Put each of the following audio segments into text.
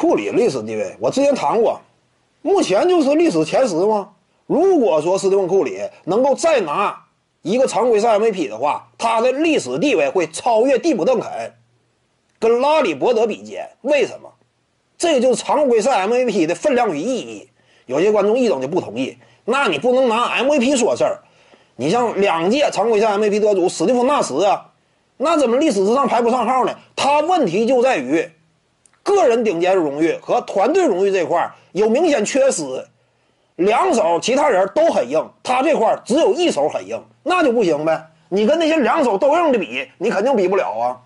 库里历史地位，我之前谈过，目前就是历史前十吗？如果说斯蒂芬库里能够再拿一个常规赛 MVP 的话，他的历史地位会超越蒂姆·邓肯，跟拉里·伯德比肩。为什么？这个就是常规赛 MVP 的分量与意义。有些观众一整就不同意，那你不能拿 MVP 说事儿。你像两届常规赛 MVP 得主史蒂芬·纳什啊，那怎么历史之上排不上号呢？他问题就在于。个人顶尖荣誉和团队荣誉这块有明显缺失，两手其他人都很硬，他这块只有一手很硬，那就不行呗。你跟那些两手都硬的比，你肯定比不了啊。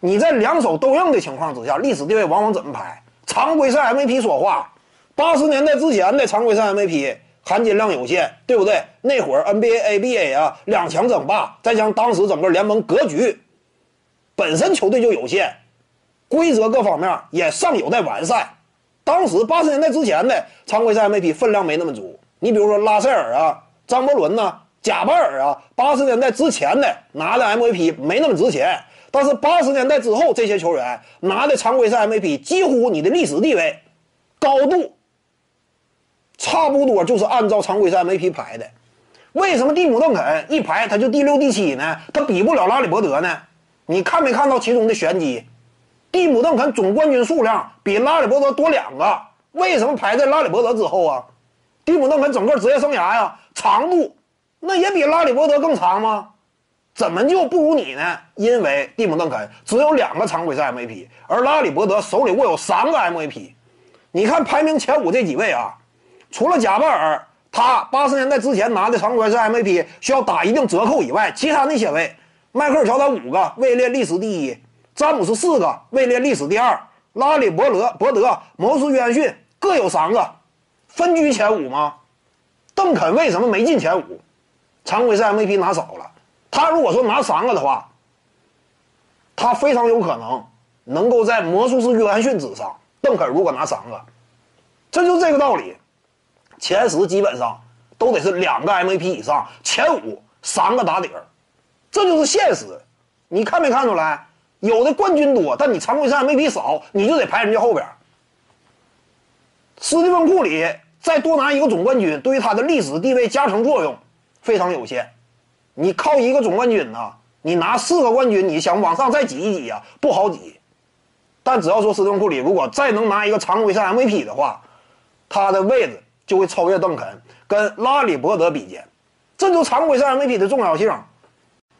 你在两手都硬的情况之下，历史地位往往怎么排？常规赛 MVP 说话，八十年代之前的常规赛 MVP 含金量有限，对不对？那会儿 NBA、ABA 啊两强争霸，再加上当时整个联盟格局本身球队就有限。规则各方面也尚有待完善。当时八十年代之前的常规赛 MVP 分量没那么足。你比如说拉塞尔啊、张伯伦呐、贾巴尔啊，八十年代之前的拿的 MVP 没那么值钱。但是八十年代之后，这些球员拿的常规赛 MVP 几乎你的历史地位高度差不多就是按照常规赛 MVP 排的。为什么蒂姆·邓肯一排他就第六、第七呢？他比不了拉里·伯德呢？你看没看到其中的玄机？蒂姆·邓肯总冠军数量比拉里·伯德多两个，为什么排在拉里·伯德之后啊？蒂姆·邓肯整个职业生涯呀，长度那也比拉里·伯德更长吗？怎么就不如你呢？因为蒂姆·邓肯只有两个常规赛 MVP，而拉里·伯德手里握有三个 MVP。你看排名前五这几位啊，除了贾巴尔，他八十年代之前拿的常规赛 MVP 需要打一定折扣以外，其他那些位，迈克尔·乔丹五个位列历史第一。詹姆斯四个位列历史第二，拉里伯勒、伯德、摩斯约翰逊各有三个，分居前五吗？邓肯为什么没进前五？常规赛 MVP 拿少了，他如果说拿三个的话，他非常有可能能够在魔术师约翰逊之上。邓肯如果拿三个，这就这个道理，前十基本上都得是两个 MVP 以上，前五三个打底儿，这就是现实。你看没看出来？有的冠军多，但你常规赛 MVP 少，你就得排人家后边。斯蒂芬库里再多拿一个总冠军，对于他的历史地位加成作用非常有限。你靠一个总冠军呢，你拿四个冠军，你想往上再挤一挤啊，不好挤。但只要说斯蒂芬库里如果再能拿一个常规赛 MVP 的话，他的位置就会超越邓肯，跟拉里伯德比肩。这就常规赛 MVP 的重要性。